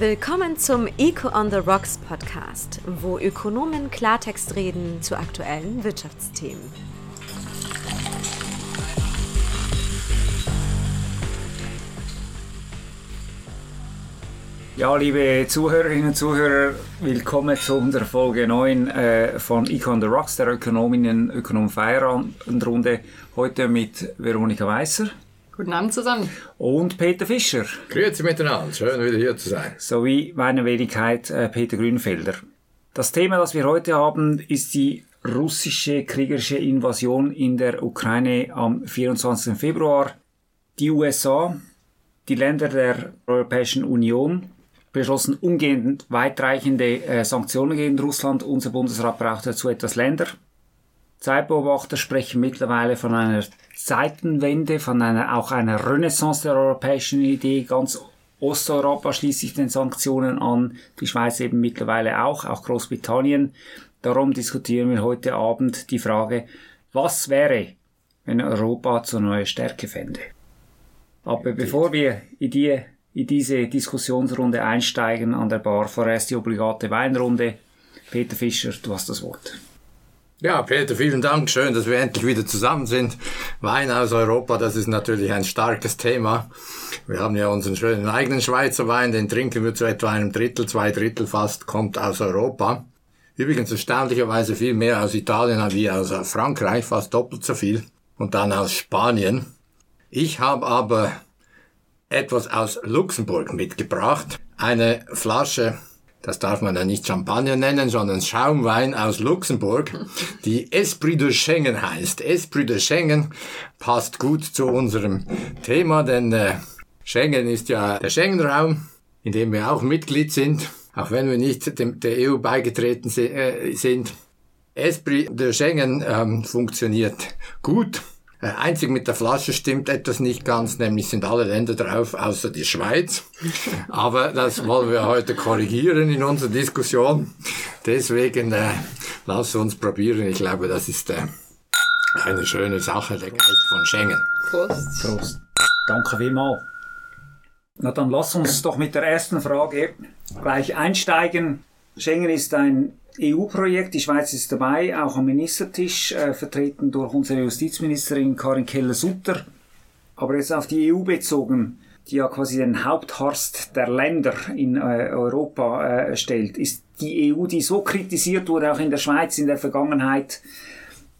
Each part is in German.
Willkommen zum Eco on the Rocks Podcast, wo Ökonomen Klartext reden zu aktuellen Wirtschaftsthemen. Ja, liebe Zuhörerinnen und Zuhörer, willkommen zu unserer Folge 9 äh, von Eco on the Rocks, der Ökonominnen Ökonom Feierabendrunde. Heute mit Veronika Weißer. Guten Abend zusammen. Und Peter Fischer. Grüezi miteinander, schön wieder hier zu sein. Sowie meine Wenigkeit äh, Peter Grünfelder. Das Thema, das wir heute haben, ist die russische kriegerische Invasion in der Ukraine am 24. Februar. Die USA, die Länder der Europäischen Union beschlossen umgehend weitreichende äh, Sanktionen gegen Russland. Unser Bundesrat braucht dazu etwas Länder. Zeitbeobachter sprechen mittlerweile von einer Zeitenwende, von einer, auch einer Renaissance der europäischen Idee. Ganz Osteuropa schließt sich den Sanktionen an, die Schweiz eben mittlerweile auch, auch Großbritannien. Darum diskutieren wir heute Abend die Frage, was wäre, wenn Europa zur neue Stärke fände. Aber bevor wir in, die, in diese Diskussionsrunde einsteigen an der Bar, vorerst die obligate Weinrunde. Peter Fischer, du hast das Wort. Ja, Peter, vielen Dank. Schön, dass wir endlich wieder zusammen sind. Wein aus Europa, das ist natürlich ein starkes Thema. Wir haben ja unseren schönen eigenen Schweizer Wein, den trinken wir zu etwa einem Drittel, zwei Drittel fast, kommt aus Europa. Übrigens erstaunlicherweise viel mehr aus Italien wie aus Frankreich, fast doppelt so viel. Und dann aus Spanien. Ich habe aber etwas aus Luxemburg mitgebracht. Eine Flasche das darf man ja nicht Champagner nennen, sondern Schaumwein aus Luxemburg, die Esprit de Schengen heißt. Esprit de Schengen passt gut zu unserem Thema, denn äh, Schengen ist ja der Schengen-Raum, in dem wir auch Mitglied sind, auch wenn wir nicht dem, der EU beigetreten äh, sind. Esprit de Schengen ähm, funktioniert gut. Äh, einzig mit der Flasche stimmt etwas nicht ganz, nämlich sind alle Länder drauf, außer die Schweiz. Aber das wollen wir heute korrigieren in unserer Diskussion. Deswegen äh, lass uns probieren. Ich glaube, das ist äh, eine schöne Sache, der Geist von Schengen. Prost. Prost. Danke vielmals. Na dann lass uns doch mit der ersten Frage gleich einsteigen. Schengen ist ein EU-Projekt. Die Schweiz ist dabei, auch am Ministertisch, äh, vertreten durch unsere Justizministerin Karin Keller-Sutter. Aber jetzt auf die EU bezogen, die ja quasi den Haupthorst der Länder in äh, Europa äh, stellt, ist die EU, die so kritisiert wurde, auch in der Schweiz in der Vergangenheit,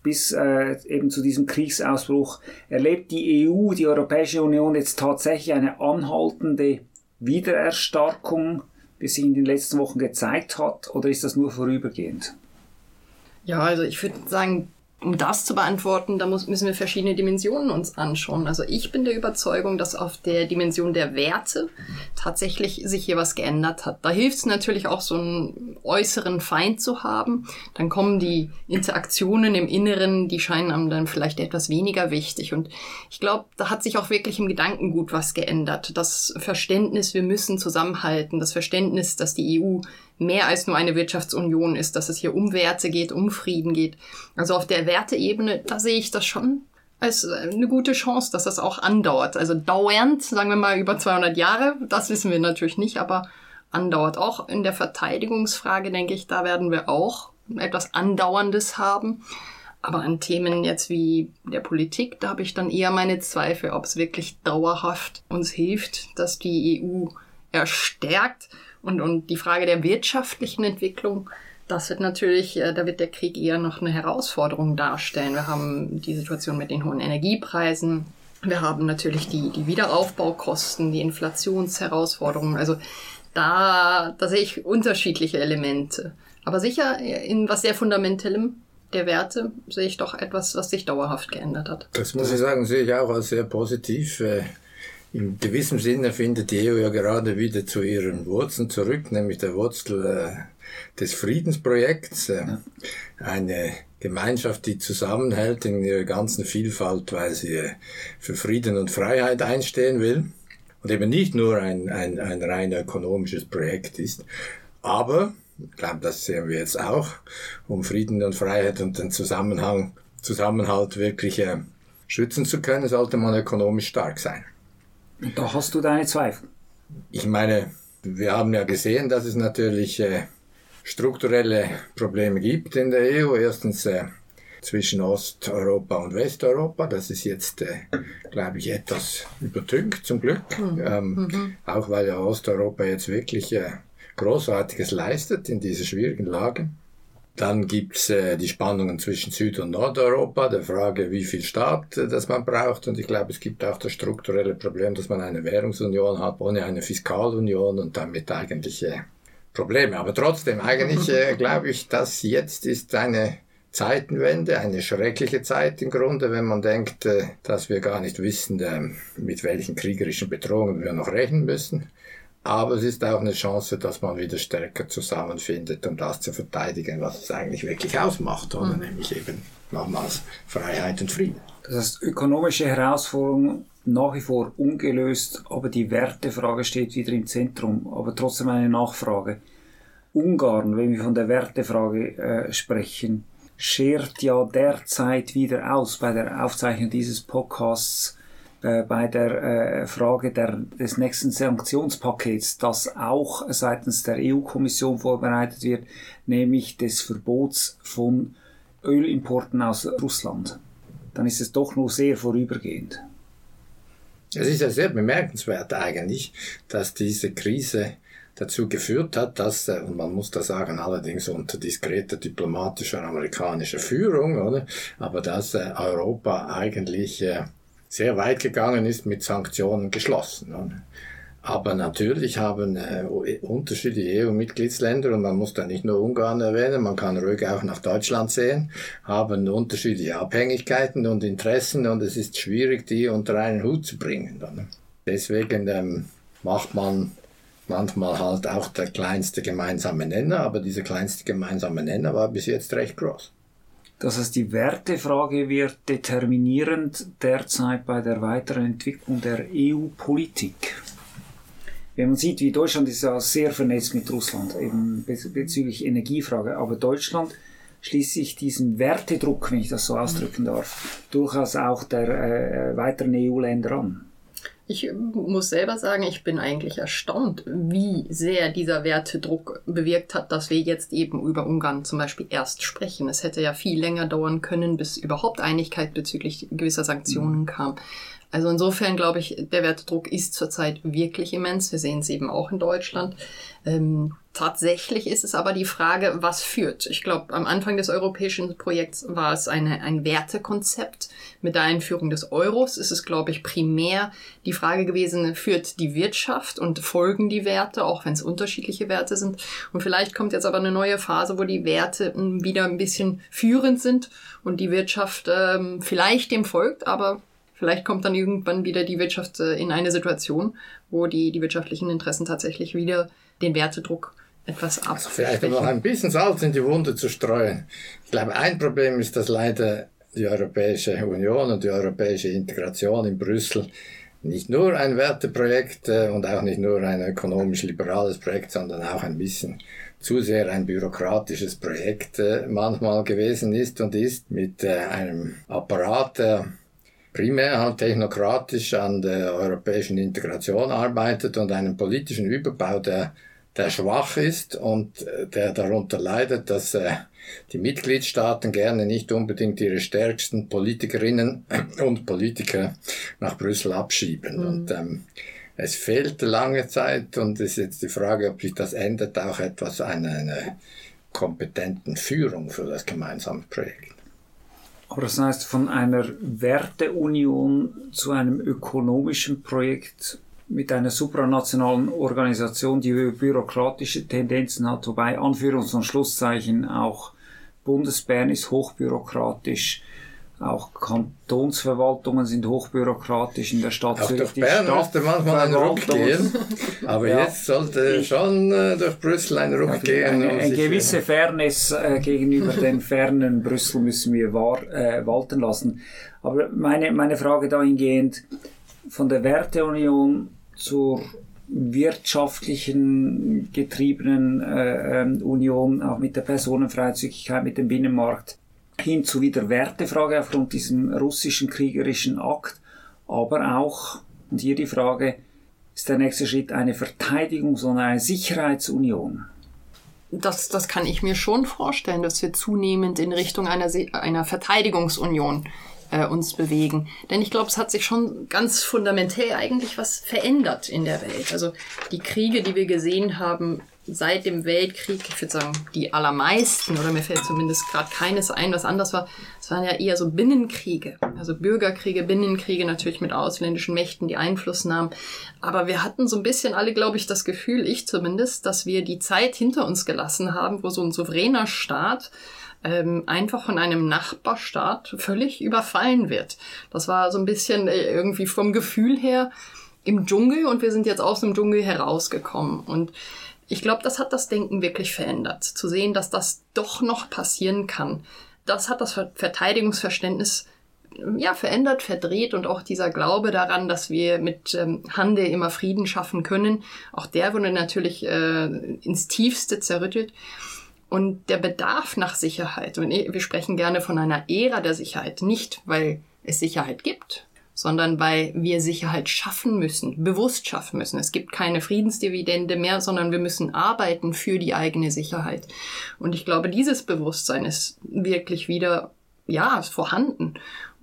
bis äh, eben zu diesem Kriegsausbruch, erlebt die EU, die Europäische Union jetzt tatsächlich eine anhaltende Wiedererstarkung wie sich in den letzten Wochen gezeigt hat, oder ist das nur vorübergehend? Ja, also ich würde sagen, um das zu beantworten, da muss, müssen wir verschiedene Dimensionen uns anschauen. Also ich bin der Überzeugung, dass auf der Dimension der Werte tatsächlich sich hier was geändert hat. Da hilft es natürlich auch, so einen äußeren Feind zu haben. Dann kommen die Interaktionen im Inneren, die scheinen einem dann vielleicht etwas weniger wichtig. Und ich glaube, da hat sich auch wirklich im Gedankengut was geändert. Das Verständnis, wir müssen zusammenhalten, das Verständnis, dass die EU mehr als nur eine Wirtschaftsunion ist, dass es hier um Werte geht, um Frieden geht. Also auf der Werteebene, da sehe ich das schon als eine gute Chance, dass das auch andauert. Also dauernd, sagen wir mal über 200 Jahre, das wissen wir natürlich nicht, aber andauert. Auch in der Verteidigungsfrage, denke ich, da werden wir auch etwas Andauerndes haben. Aber an Themen jetzt wie der Politik, da habe ich dann eher meine Zweifel, ob es wirklich dauerhaft uns hilft, dass die EU erstärkt und, und die Frage der wirtschaftlichen Entwicklung, das wird natürlich, äh, da wird der Krieg eher noch eine Herausforderung darstellen. Wir haben die Situation mit den hohen Energiepreisen. Wir haben natürlich die, die Wiederaufbaukosten, die Inflationsherausforderungen. Also da, da sehe ich unterschiedliche Elemente. Aber sicher in was sehr Fundamentellem der Werte sehe ich doch etwas, was sich dauerhaft geändert hat. Das muss ich sagen, sehe ich auch als sehr positiv. In gewissem Sinne findet die EU ja gerade wieder zu ihren Wurzeln zurück, nämlich der Wurzel äh, des Friedensprojekts. Äh, eine Gemeinschaft, die zusammenhält in ihrer ganzen Vielfalt, weil sie äh, für Frieden und Freiheit einstehen will und eben nicht nur ein, ein, ein rein ökonomisches Projekt ist. Aber, ich glaube, das sehen wir jetzt auch, um Frieden und Freiheit und den Zusammenhang, Zusammenhalt wirklich äh, schützen zu können, sollte man ökonomisch stark sein. Da hast du deine Zweifel. Ich meine, Wir haben ja gesehen, dass es natürlich äh, strukturelle Probleme gibt in der EU. Erstens äh, zwischen Osteuropa und Westeuropa. Das ist jetzt, äh, glaube ich, etwas übertünkt zum Glück. Mhm. Ähm, mhm. Auch weil ja Osteuropa jetzt wirklich äh, Großartiges leistet in dieser schwierigen Lage. Dann gibt's äh, die Spannungen zwischen Süd- und Nordeuropa, der Frage, wie viel Staat äh, das man braucht. Und ich glaube, es gibt auch das strukturelle Problem, dass man eine Währungsunion hat, ohne eine Fiskalunion und damit eigentlich äh, Probleme. Aber trotzdem, eigentlich äh, glaube ich, dass jetzt ist eine Zeitenwende, eine schreckliche Zeit im Grunde, wenn man denkt, äh, dass wir gar nicht wissen, äh, mit welchen kriegerischen Bedrohungen wir noch rechnen müssen. Aber es ist auch eine Chance, dass man wieder stärker zusammenfindet, um das zu verteidigen, was es eigentlich wirklich ausmacht, oder? Mhm. Nämlich eben nochmals Freiheit und Frieden. Das heißt, ökonomische Herausforderungen nach wie vor ungelöst, aber die Wertefrage steht wieder im Zentrum. Aber trotzdem eine Nachfrage. Ungarn, wenn wir von der Wertefrage äh, sprechen, schert ja derzeit wieder aus bei der Aufzeichnung dieses Podcasts äh, bei der äh, Frage der, des nächsten Sanktionspakets, das auch seitens der EU-Kommission vorbereitet wird, nämlich des Verbots von Ölimporten aus Russland. Dann ist es doch nur sehr vorübergehend. Es ist ja sehr bemerkenswert eigentlich, dass diese Krise dazu geführt hat, dass, äh, und man muss da sagen, allerdings unter diskreter diplomatischer amerikanischer Führung, oder? aber dass Europa eigentlich sehr weit gegangen ist mit Sanktionen geschlossen. Aber natürlich haben äh, unterschiedliche EU-Mitgliedsländer, und man muss da nicht nur Ungarn erwähnen, man kann ruhig auch nach Deutschland sehen, haben unterschiedliche Abhängigkeiten und Interessen und es ist schwierig, die unter einen Hut zu bringen. Deswegen ähm, macht man manchmal halt auch der kleinste gemeinsame Nenner, aber dieser kleinste gemeinsame Nenner war bis jetzt recht groß. Das heißt, die Wertefrage wird determinierend derzeit bei der weiteren Entwicklung der EU-Politik. Wenn man sieht, wie Deutschland ist ja sehr vernetzt mit Russland, eben bezüglich Energiefrage, aber Deutschland schließt sich diesen Wertedruck, wenn ich das so ausdrücken darf, durchaus auch der äh, weiteren EU-Länder an. Ich muss selber sagen, ich bin eigentlich erstaunt, wie sehr dieser Wertedruck bewirkt hat, dass wir jetzt eben über Ungarn zum Beispiel erst sprechen. Es hätte ja viel länger dauern können, bis überhaupt Einigkeit bezüglich gewisser Sanktionen mhm. kam. Also insofern glaube ich, der Wertedruck ist zurzeit wirklich immens. Wir sehen es eben auch in Deutschland. Ähm, tatsächlich ist es aber die Frage, was führt. Ich glaube, am Anfang des europäischen Projekts war es eine, ein Wertekonzept. Mit der Einführung des Euros ist es, glaube ich, primär die Frage gewesen, führt die Wirtschaft und folgen die Werte, auch wenn es unterschiedliche Werte sind. Und vielleicht kommt jetzt aber eine neue Phase, wo die Werte hm, wieder ein bisschen führend sind und die Wirtschaft ähm, vielleicht dem folgt, aber Vielleicht kommt dann irgendwann wieder die Wirtschaft äh, in eine Situation, wo die, die wirtschaftlichen Interessen tatsächlich wieder den Wertedruck etwas ab. Also vielleicht noch ein bisschen Salz in die Wunde zu streuen. Ich glaube, ein Problem ist, dass leider die Europäische Union und die europäische Integration in Brüssel nicht nur ein Werteprojekt äh, und auch nicht nur ein ökonomisch liberales Projekt, sondern auch ein bisschen zu sehr ein bürokratisches Projekt äh, manchmal gewesen ist und ist mit einem Apparat, der primär halt technokratisch an der europäischen Integration arbeitet und einen politischen Überbau, der, der schwach ist und äh, der darunter leidet, dass äh, die Mitgliedstaaten gerne nicht unbedingt ihre stärksten Politikerinnen und Politiker nach Brüssel abschieben. Mhm. Und ähm, es fehlt lange Zeit und es ist jetzt die Frage, ob sich das ändert, auch etwas an einer kompetenten Führung für das gemeinsame Projekt. Aber das heißt, von einer Werteunion zu einem ökonomischen Projekt mit einer supranationalen Organisation, die bürokratische Tendenzen hat, wobei Anführungs- und Schlusszeichen auch Bundesbern ist hochbürokratisch, auch Kantonsverwaltungen sind hochbürokratisch in der Stadt Auch. Durch Bern musste manchmal ein Ruck gehen, aber ja, jetzt sollte schon äh, durch Brüssel ein Ruck gehen. Eine, eine gewisse Fairness äh, gegenüber den fernen Brüssel müssen wir wahr, äh, walten lassen. Aber meine, meine Frage dahingehend, von der Werteunion zur wirtschaftlichen getriebenen äh, ähm, Union, auch mit der Personenfreizügigkeit, mit dem Binnenmarkt, hin zu wieder Wertefrage aufgrund diesem russischen kriegerischen Akt, aber auch, und hier die Frage, Ist der nächste Schritt eine Verteidigungs- und eine Sicherheitsunion? Das, das kann ich mir schon vorstellen, dass wir zunehmend in Richtung einer, einer Verteidigungsunion äh, uns bewegen. Denn ich glaube, es hat sich schon ganz fundamentell eigentlich was verändert in der Welt. Also die Kriege, die wir gesehen haben seit dem Weltkrieg, ich würde sagen, die allermeisten, oder mir fällt zumindest gerade keines ein, was anders war, es waren ja eher so Binnenkriege, also Bürgerkriege, Binnenkriege natürlich mit ausländischen Mächten, die Einfluss nahmen. Aber wir hatten so ein bisschen alle, glaube ich, das Gefühl, ich zumindest, dass wir die Zeit hinter uns gelassen haben, wo so ein souveräner Staat ähm, einfach von einem Nachbarstaat völlig überfallen wird. Das war so ein bisschen äh, irgendwie vom Gefühl her im Dschungel und wir sind jetzt aus dem Dschungel herausgekommen. Und ich glaube, das hat das Denken wirklich verändert. Zu sehen, dass das doch noch passieren kann. Das hat das Verteidigungsverständnis ja, verändert, verdreht und auch dieser Glaube daran, dass wir mit ähm, Handel immer Frieden schaffen können, auch der wurde natürlich äh, ins Tiefste zerrüttelt. Und der Bedarf nach Sicherheit, und wir sprechen gerne von einer Ära der Sicherheit, nicht weil es Sicherheit gibt, sondern weil wir Sicherheit schaffen müssen, bewusst schaffen müssen. Es gibt keine Friedensdividende mehr, sondern wir müssen arbeiten für die eigene Sicherheit. Und ich glaube, dieses Bewusstsein ist wirklich wieder, ja, ist vorhanden.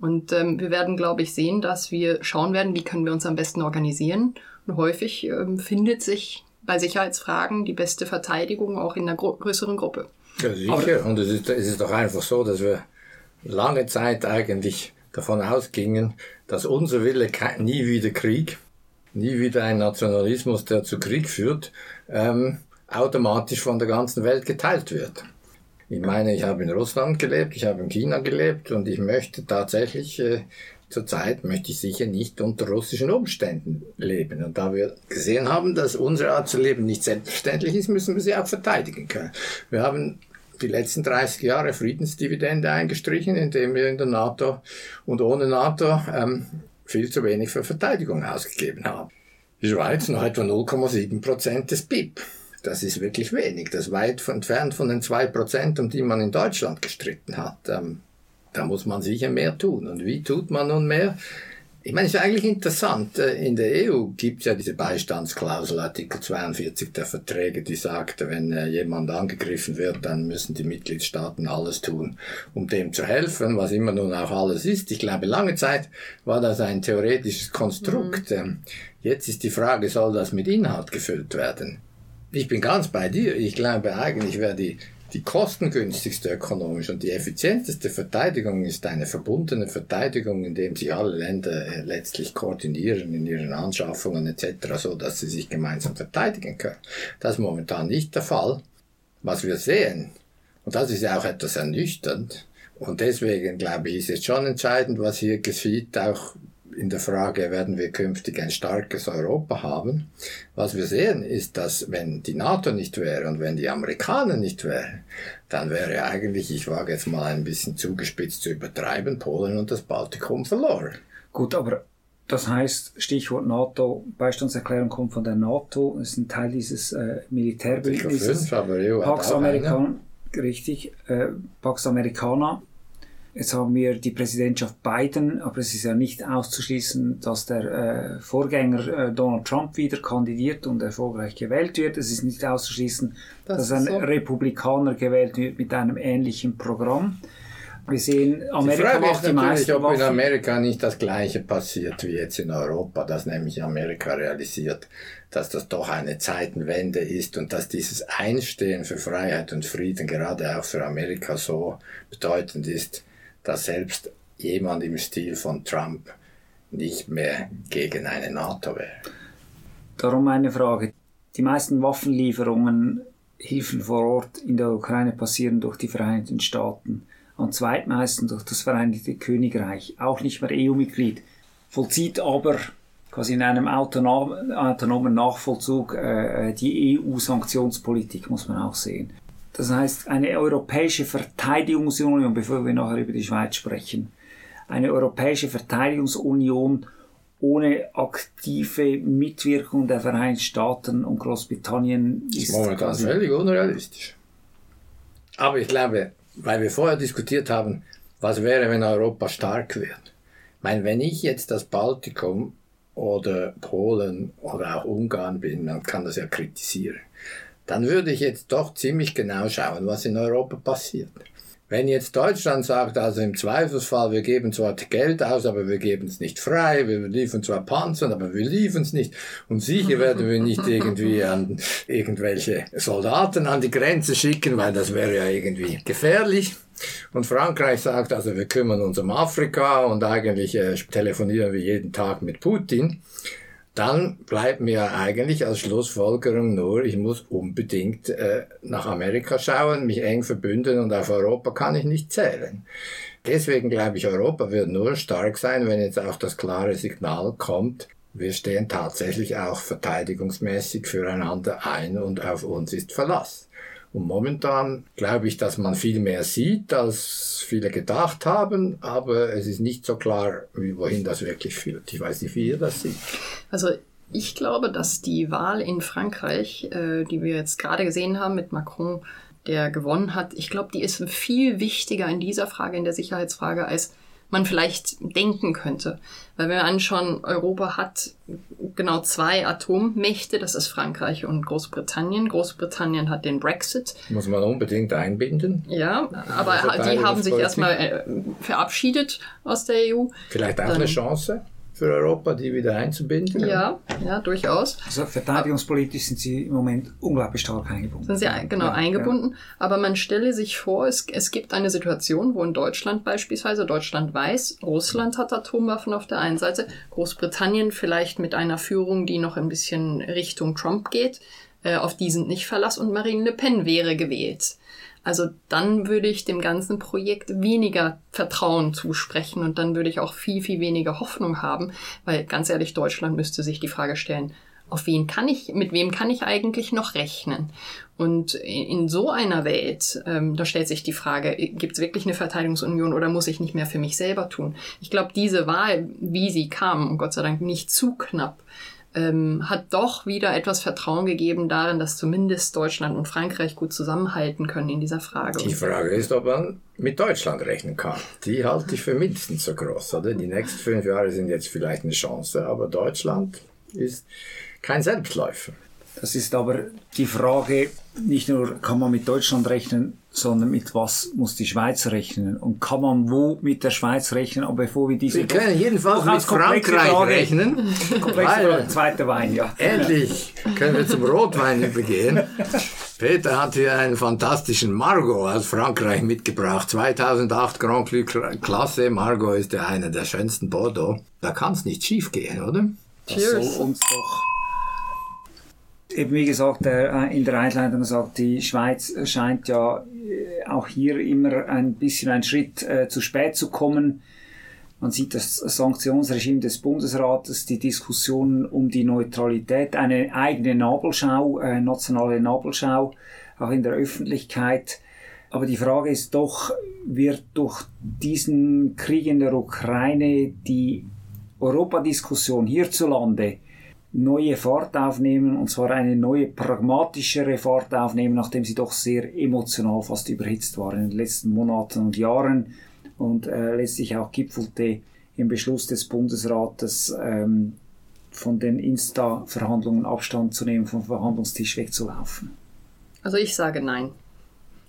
Und ähm, wir werden, glaube ich, sehen, dass wir schauen werden, wie können wir uns am besten organisieren. Und häufig ähm, findet sich bei Sicherheitsfragen die beste Verteidigung auch in einer größeren Gruppe. Ja, sicher. Und es ist, es ist doch einfach so, dass wir lange Zeit eigentlich davon ausgingen, dass unser Wille nie wieder Krieg, nie wieder ein Nationalismus, der zu Krieg führt, ähm, automatisch von der ganzen Welt geteilt wird. Ich meine, ich habe in Russland gelebt, ich habe in China gelebt und ich möchte tatsächlich äh, zurzeit möchte ich sicher nicht unter russischen Umständen leben. Und da wir gesehen haben, dass unsere Art zu leben nicht selbstverständlich ist, müssen wir sie auch verteidigen können. Wir haben die letzten 30 Jahre Friedensdividende eingestrichen, indem wir in der NATO und ohne NATO ähm, viel zu wenig für Verteidigung ausgegeben haben. Die Schweiz noch etwa 0,7 Prozent des BIP. Das ist wirklich wenig. Das ist weit entfernt von den 2 Prozent, um die man in Deutschland gestritten hat. Ähm, da muss man sicher mehr tun. Und wie tut man nun mehr? Ich meine, es ist eigentlich interessant. Äh, in der EU gibt es ja diese Beistandsklausel, Artikel 42 der Verträge, die sagt, wenn äh, jemand angegriffen wird, dann müssen die Mitgliedstaaten alles tun, um dem zu helfen, was immer nun auch alles ist. Ich glaube, lange Zeit war das ein theoretisches Konstrukt. Mhm. Ähm, jetzt ist die Frage, soll das mit Inhalt gefüllt werden? Ich bin ganz bei dir. Ich glaube, eigentlich wäre die die kostengünstigste ökonomisch und die effizienteste Verteidigung ist eine verbundene Verteidigung, indem sich alle Länder äh, letztlich koordinieren in ihren Anschaffungen etc., so dass sie sich gemeinsam verteidigen können. Das ist momentan nicht der Fall. Was wir sehen, und das ist ja auch etwas ernüchternd, und deswegen glaube ich, ist es schon entscheidend, was hier geschieht, auch in der Frage, werden wir künftig ein starkes Europa haben? Was wir sehen, ist, dass wenn die NATO nicht wäre und wenn die Amerikaner nicht wären, dann wäre eigentlich, ich wage jetzt mal ein bisschen zugespitzt zu übertreiben, Polen und das Baltikum verloren. Gut, aber das heißt, Stichwort NATO, Beistandserklärung kommt von der NATO, ist ein Teil dieses äh, Militärbündnisses. Pax Americana, richtig, äh, Pax Americana Jetzt haben wir die Präsidentschaft Biden, aber es ist ja nicht auszuschließen, dass der äh, Vorgänger äh, Donald Trump wieder kandidiert und erfolgreich gewählt wird. Es ist nicht auszuschließen, das dass ein so. Republikaner gewählt wird mit einem ähnlichen Programm. Wir sehen, Amerika die macht die meisten ob Waffen. in Amerika nicht das Gleiche passiert wie jetzt in Europa, dass nämlich Amerika realisiert, dass das doch eine Zeitenwende ist und dass dieses Einstehen für Freiheit und Frieden gerade auch für Amerika so bedeutend ist, dass selbst jemand im Stil von Trump nicht mehr gegen eine NATO wäre. Darum eine Frage. Die meisten Waffenlieferungen, Hilfen vor Ort in der Ukraine passieren durch die Vereinigten Staaten. Am zweitmeisten durch das Vereinigte Königreich, auch nicht mehr EU-Mitglied, vollzieht aber quasi in einem autonom, autonomen Nachvollzug äh, die EU-Sanktionspolitik, muss man auch sehen. Das heißt, eine europäische Verteidigungsunion, bevor wir nachher über die Schweiz sprechen, eine europäische Verteidigungsunion ohne aktive Mitwirkung der Vereinigten Staaten und Großbritannien ist momentan völlig unrealistisch. Aber ich glaube, weil wir vorher diskutiert haben, was wäre, wenn Europa stark wird. Ich meine, wenn ich jetzt das Baltikum oder Polen oder auch Ungarn bin, man kann das ja kritisieren, dann würde ich jetzt doch ziemlich genau schauen, was in Europa passiert. Wenn jetzt Deutschland sagt, also im Zweifelsfall, wir geben zwar Geld aus, aber wir geben es nicht frei, wir liefern zwar Panzer, aber wir liefern es nicht und sicher werden wir nicht irgendwie an irgendwelche Soldaten an die Grenze schicken, weil das wäre ja irgendwie gefährlich. Und Frankreich sagt, also wir kümmern uns um Afrika und eigentlich äh, telefonieren wir jeden Tag mit Putin dann bleibt mir eigentlich als Schlussfolgerung nur, ich muss unbedingt äh, nach Amerika schauen, mich eng verbünden und auf Europa kann ich nicht zählen. Deswegen glaube ich, Europa wird nur stark sein, wenn jetzt auch das klare Signal kommt, wir stehen tatsächlich auch verteidigungsmäßig füreinander ein und auf uns ist Verlass. Und momentan glaube ich, dass man viel mehr sieht, als viele gedacht haben, aber es ist nicht so klar, wohin das wirklich führt. Ich weiß nicht, wie ihr das seht. Also ich glaube, dass die Wahl in Frankreich, äh, die wir jetzt gerade gesehen haben mit Macron, der gewonnen hat, ich glaube, die ist viel wichtiger in dieser Frage, in der Sicherheitsfrage, als man vielleicht denken könnte. Weil wenn wir anschauen, Europa hat genau zwei Atommächte, das ist Frankreich und Großbritannien. Großbritannien hat den Brexit. Muss man unbedingt einbinden. Ja, aber die haben sich erstmal äh, verabschiedet aus der EU. Vielleicht auch Dann, eine Chance für Europa, die wieder einzubinden. Ja, ja, durchaus. Also verteidigungspolitisch sind sie im Moment unglaublich stark eingebunden. Sind sie genau ja, eingebunden. Ja. Aber man stelle sich vor, es, es gibt eine Situation, wo in Deutschland beispielsweise, Deutschland weiß, Russland hat Atomwaffen auf der einen Seite, Großbritannien vielleicht mit einer Führung, die noch ein bisschen Richtung Trump geht, äh, auf die sind nicht Verlass und Marine Le Pen wäre gewählt. Also dann würde ich dem ganzen Projekt weniger Vertrauen zusprechen und dann würde ich auch viel, viel weniger Hoffnung haben, weil ganz ehrlich, Deutschland müsste sich die Frage stellen, auf wen kann ich, mit wem kann ich eigentlich noch rechnen? Und in so einer Welt, ähm, da stellt sich die Frage, gibt es wirklich eine Verteidigungsunion oder muss ich nicht mehr für mich selber tun? Ich glaube, diese Wahl, wie sie kam, und Gott sei Dank nicht zu knapp, ähm, hat doch wieder etwas Vertrauen gegeben darin, dass zumindest Deutschland und Frankreich gut zusammenhalten können in dieser Frage. Die Frage ist, ob man mit Deutschland rechnen kann. Die halte ich für mindestens so groß. Oder? Die nächsten fünf Jahre sind jetzt vielleicht eine Chance, aber Deutschland ist kein Selbstläufer. Das ist aber die Frage, nicht nur kann man mit Deutschland rechnen, sondern mit was muss die Schweiz rechnen? Und kann man wo mit der Schweiz rechnen? Aber bevor wir diese... Wir können jedenfalls mit Frankreich Frage, rechnen. weil zweiter Wein, ja. Endlich können wir zum Rotwein übergehen. Peter hat hier einen fantastischen Margot aus Frankreich mitgebracht. 2008 Grand Cru Klasse. Margot ist ja einer der schönsten Bordeaux. Da kann es nicht schief gehen, oder? Das Cheers. soll uns doch eben wie gesagt, äh, in der Einleitung gesagt, die Schweiz scheint ja äh, auch hier immer ein bisschen einen Schritt äh, zu spät zu kommen. Man sieht das Sanktionsregime des Bundesrates, die Diskussionen um die Neutralität, eine eigene Nabelschau, äh, nationale Nabelschau, auch in der Öffentlichkeit. Aber die Frage ist doch, wird durch diesen Krieg in der Ukraine die Europadiskussion hierzulande neue Fahrt aufnehmen, und zwar eine neue pragmatischere Fahrt aufnehmen, nachdem sie doch sehr emotional fast überhitzt war in den letzten Monaten und Jahren und äh, letztlich auch gipfelte im Beschluss des Bundesrates ähm, von den Insta-Verhandlungen Abstand zu nehmen, vom Verhandlungstisch wegzulaufen. Also ich sage nein.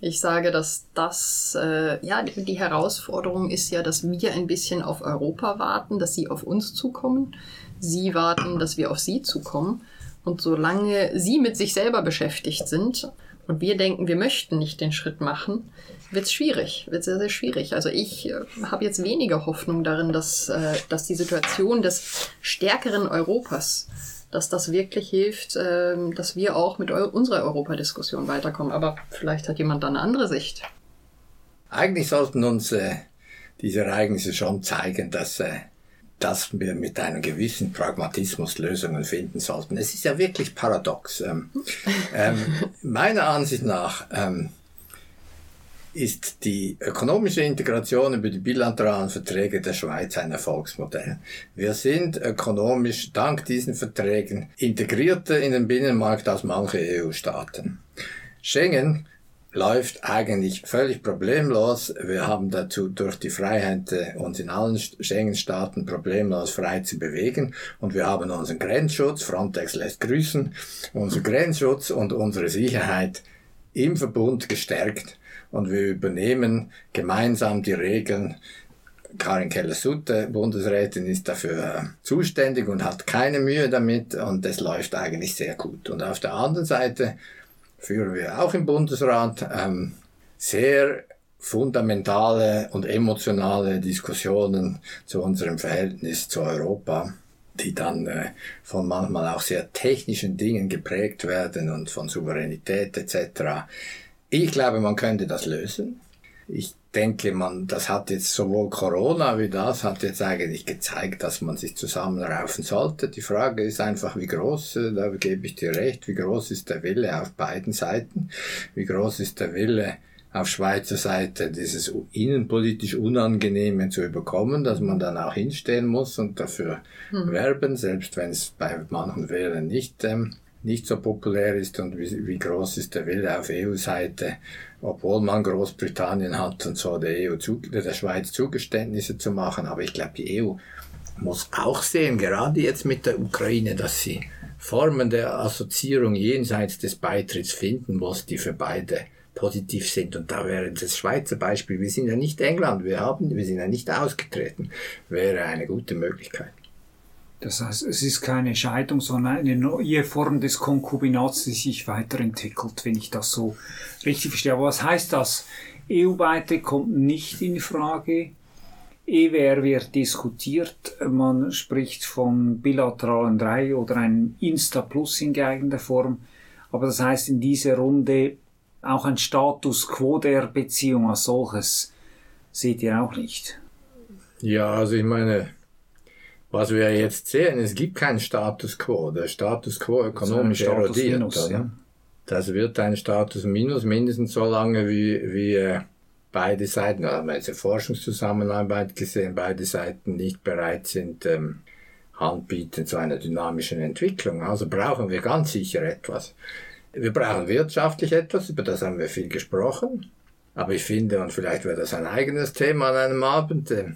Ich sage, dass das, äh, ja, die Herausforderung ist ja, dass wir ein bisschen auf Europa warten, dass sie auf uns zukommen sie warten, dass wir auf sie zukommen. Und solange sie mit sich selber beschäftigt sind und wir denken, wir möchten nicht den Schritt machen, wird es schwierig, wird sehr, sehr schwierig. Also ich äh, habe jetzt weniger Hoffnung darin, dass, äh, dass die Situation des stärkeren Europas, dass das wirklich hilft, äh, dass wir auch mit Eu unserer Europadiskussion weiterkommen. Aber vielleicht hat jemand da eine andere Sicht. Eigentlich sollten uns äh, diese Ereignisse schon zeigen, dass äh, dass wir mit einem gewissen Pragmatismus Lösungen finden sollten. Es ist ja wirklich paradox. Ähm, ähm, meiner Ansicht nach ähm, ist die ökonomische Integration über die bilateralen Verträge der Schweiz ein Erfolgsmodell. Wir sind ökonomisch dank diesen Verträgen integrierter in den Binnenmarkt als manche EU-Staaten. Schengen läuft eigentlich völlig problemlos. Wir haben dazu durch die Freiheit äh, uns in allen Schengen-Staaten problemlos frei zu bewegen und wir haben unseren Grenzschutz, Frontex lässt grüßen, unseren Grenzschutz und unsere Sicherheit im Verbund gestärkt und wir übernehmen gemeinsam die Regeln. Karin Keller-Sutte, Bundesrätin, ist dafür zuständig und hat keine Mühe damit und es läuft eigentlich sehr gut. Und auf der anderen Seite führen wir auch im Bundesrat ähm, sehr fundamentale und emotionale Diskussionen zu unserem Verhältnis zu Europa, die dann äh, von manchmal auch sehr technischen Dingen geprägt werden und von Souveränität etc. Ich glaube, man könnte das lösen. Ich denke, man, das hat jetzt sowohl Corona wie das hat jetzt eigentlich gezeigt, dass man sich zusammenraufen sollte. Die Frage ist einfach, wie groß, äh, da gebe ich dir recht, wie groß ist der Wille auf beiden Seiten? Wie groß ist der Wille auf Schweizer Seite, dieses innenpolitisch Unangenehme zu überkommen, dass man dann auch hinstehen muss und dafür hm. werben, selbst wenn es bei manchen Wählern nicht ähm, nicht so populär ist und wie, wie groß ist der Wille auf EU-Seite, obwohl man Großbritannien hat und so der EU zu, der Schweiz Zugeständnisse zu machen. Aber ich glaube, die EU muss auch sehen, gerade jetzt mit der Ukraine, dass sie Formen der Assoziierung jenseits des Beitritts finden muss, die für beide positiv sind. Und da wäre das Schweizer Beispiel, wir sind ja nicht England, wir haben, wir sind ja nicht ausgetreten, wäre eine gute Möglichkeit. Das heißt, es ist keine Scheidung, sondern eine neue Form des Konkubinats, die sich weiterentwickelt, wenn ich das so richtig verstehe. Aber was heißt das? EU-weite kommt nicht in Frage. EWR wird diskutiert. Man spricht von bilateralen drei oder einem Insta-Plus in geeigneter Form. Aber das heißt in dieser Runde auch ein Status quo der Beziehung als solches seht ihr auch nicht. Ja, also ich meine, was wir jetzt sehen, es gibt keinen Status quo. Der Status quo ökonomisch Status erodiert. Minus, ja. Das wird ein Status minus mindestens so lange wie, wie äh, beide Seiten, da haben wir jetzt eine Forschungszusammenarbeit gesehen, beide Seiten nicht bereit sind, ähm, Hand bieten zu einer dynamischen Entwicklung. Also brauchen wir ganz sicher etwas. Wir brauchen wirtschaftlich etwas, über das haben wir viel gesprochen. Aber ich finde, und vielleicht wäre das ein eigenes Thema an einem Abend, äh,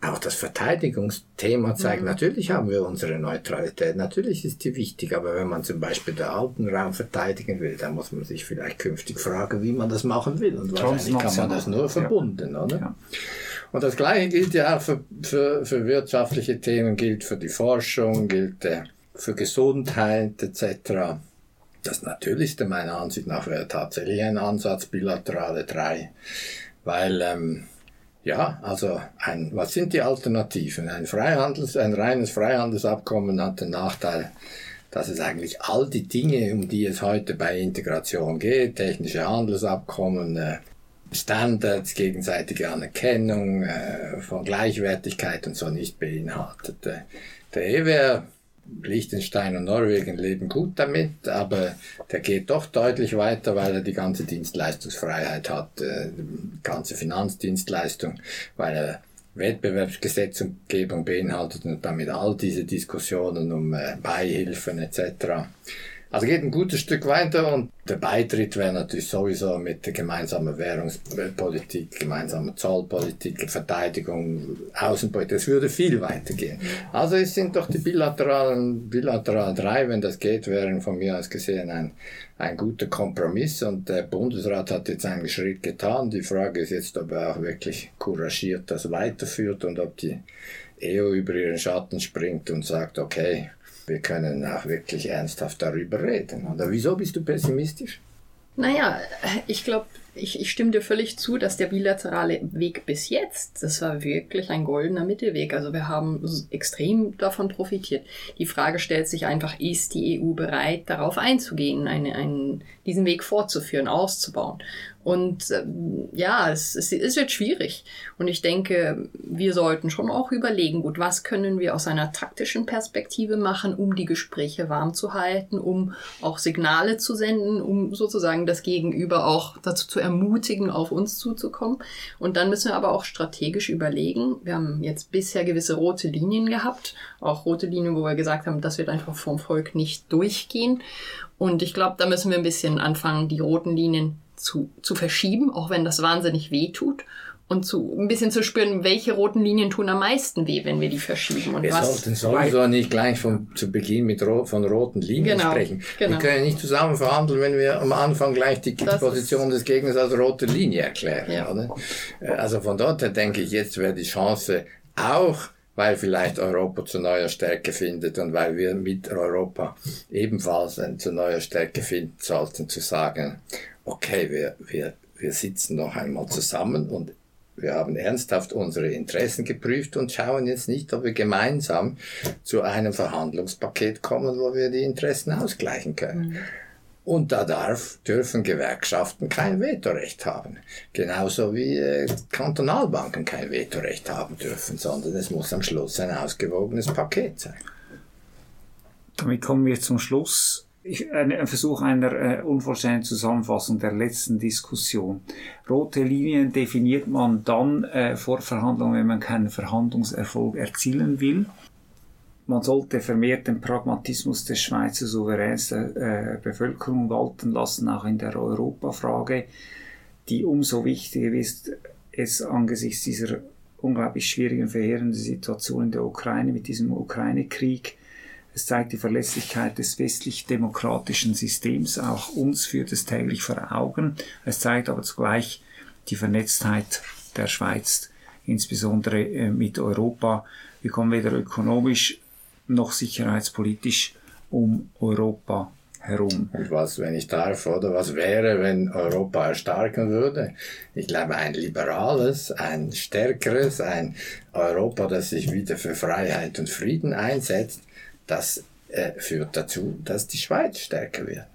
auch das Verteidigungsthema zeigt, mhm. natürlich haben wir unsere Neutralität, natürlich ist die wichtig, aber wenn man zum Beispiel den alten Raum verteidigen will, dann muss man sich vielleicht künftig fragen, wie man das machen will. Und wahrscheinlich kann man das nur verbunden, ja. oder? Ja. Und das Gleiche gilt ja auch für, für, für wirtschaftliche Themen, gilt für die Forschung, gilt äh, für Gesundheit etc. Das Natürlichste meiner Ansicht nach wäre tatsächlich ein Ansatz bilaterale drei, weil ähm, ja, also ein, was sind die Alternativen? Ein Freihandels, ein reines Freihandelsabkommen hat den Nachteil, dass es eigentlich all die Dinge, um die es heute bei Integration geht, technische Handelsabkommen, äh, Standards, gegenseitige Anerkennung äh, von Gleichwertigkeit und so nicht beinhaltet. Der EWR Liechtenstein und Norwegen leben gut damit, aber der geht doch deutlich weiter, weil er die ganze Dienstleistungsfreiheit hat, äh, die ganze Finanzdienstleistung, weil er Wettbewerbsgesetzgebung beinhaltet und damit all diese Diskussionen um äh, Beihilfen etc. Also geht ein gutes Stück weiter und der Beitritt wäre natürlich sowieso mit der gemeinsamen Währungspolitik, gemeinsamer Zollpolitik, Verteidigung, Außenpolitik, das würde viel weitergehen. Also es sind doch die bilateralen, bilateralen drei, wenn das geht, wären von mir aus gesehen ein, ein guter Kompromiss und der Bundesrat hat jetzt einen Schritt getan. Die Frage ist jetzt, ob er auch wirklich couragiert das weiterführt und ob die EU über ihren Schatten springt und sagt, okay, wir können auch wirklich ernsthaft darüber reden. Oder wieso bist du pessimistisch? Naja, ich glaube, ich, ich stimme dir völlig zu, dass der bilaterale Weg bis jetzt, das war wirklich ein goldener Mittelweg. Also wir haben extrem davon profitiert. Die Frage stellt sich einfach, ist die EU bereit, darauf einzugehen, eine, einen, diesen Weg fortzuführen, auszubauen? Und ähm, ja, es, es, es wird schwierig. Und ich denke, wir sollten schon auch überlegen, gut, was können wir aus einer taktischen Perspektive machen, um die Gespräche warm zu halten, um auch Signale zu senden, um sozusagen das Gegenüber auch dazu zu ermutigen, auf uns zuzukommen. Und dann müssen wir aber auch strategisch überlegen. Wir haben jetzt bisher gewisse rote Linien gehabt, auch rote Linien, wo wir gesagt haben, das wird einfach vom Volk nicht durchgehen. Und ich glaube, da müssen wir ein bisschen anfangen, die roten Linien zu, zu verschieben, auch wenn das wahnsinnig weh tut und zu, ein bisschen zu spüren, welche roten Linien tun am meisten weh, wenn wir die verschieben. Und wir was sollten sowieso nicht gleich von, zu Beginn mit ro von roten Linien Genau, sprechen. genau. Wir können nicht zusammen verhandeln, wenn wir am Anfang gleich die Das Position des Gegners als rote Linie erklären. Ja. Oder? Äh, Also von dort her denke ich, jetzt wäre die Chance auch, weil vielleicht Europa zu neuer Stärke findet und weil wir mit Europa ebenfalls zu neuer Stärke finden sollten, zu sagen, okay, wir, wir, wir sitzen noch einmal zusammen und wir haben ernsthaft unsere Interessen geprüft und schauen jetzt nicht, ob wir gemeinsam zu einem Verhandlungspaket kommen, wo wir die Interessen ausgleichen können. Und da darf, dürfen Gewerkschaften kein Vetorecht haben. Genauso wie äh, Kantonalbanken kein Vetorecht haben dürfen, sondern es muss am Schluss ein ausgewogenes Paket sein. Damit kommen wir zum Schluss. Ein Versuch einer äh, unvollständigen Zusammenfassung der letzten Diskussion. Rote Linien definiert man dann äh, vor Verhandlungen, wenn man keinen Verhandlungserfolg erzielen will. Man sollte vermehrt den Pragmatismus des Schweizer Souveräns der äh, Bevölkerung walten lassen, auch in der Europafrage, die umso wichtiger ist, es angesichts dieser unglaublich schwierigen, verheerenden Situation in der Ukraine mit diesem Ukraine-Krieg es zeigt die Verlässlichkeit des westlich-demokratischen Systems, auch uns führt es täglich vor Augen. Es zeigt aber zugleich die Vernetztheit der Schweiz, insbesondere äh, mit Europa. Wir kommen weder ökonomisch noch sicherheitspolitisch um Europa herum. Und was, wenn ich darf, oder was wäre, wenn Europa erstarken würde? Ich glaube, ein liberales, ein stärkeres, ein Europa, das sich wieder für Freiheit und Frieden einsetzt, das äh, führt dazu, dass die Schweiz stärker wird.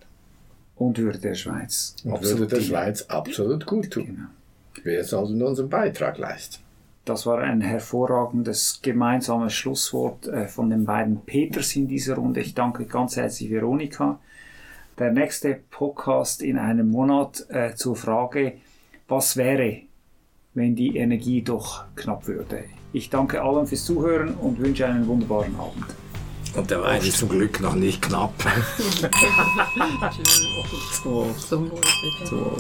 Und würde der Schweiz Und würde der. Schweiz absolut gut tun. Genau. Wir sollten unseren Beitrag leisten. Das war ein hervorragendes gemeinsames Schlusswort äh, von den beiden Peters in dieser Runde. Ich danke ganz herzlich Veronika. Der nächste Podcast in einem Monat äh, zur Frage, was wäre, wenn die Energie doch knapp würde. Ich danke allen fürs Zuhören und wünsche einen wunderbaren Abend. Und der Wein ist zum Glück noch nicht knapp. Zum Wohl, bitte. So.